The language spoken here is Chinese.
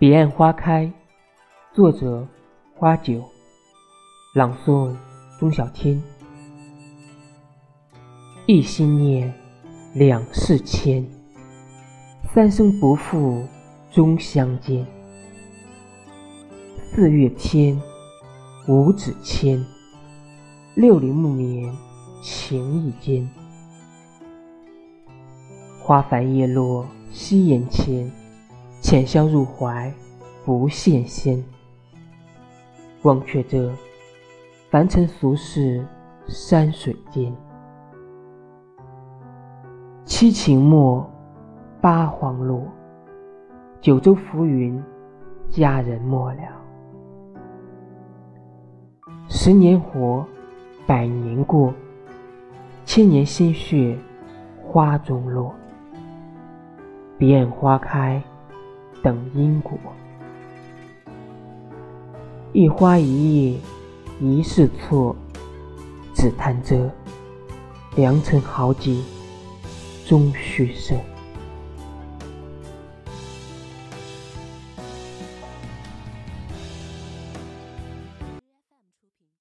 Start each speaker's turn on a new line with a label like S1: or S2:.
S1: 彼岸花开，作者花九，朗诵钟小天。一心念，两世牵，三生不负终相见。四月天，五指牵，六里暮年情意坚。花繁叶落夕颜牵。浅笑入怀，不羡仙。忘却这凡尘俗世，山水间。七情没，八荒落，九州浮云，佳人莫了。十年活，百年过，千年心血，花中落。彼岸花开。等因果，一花一叶一世错，只贪这良辰好景终须剩。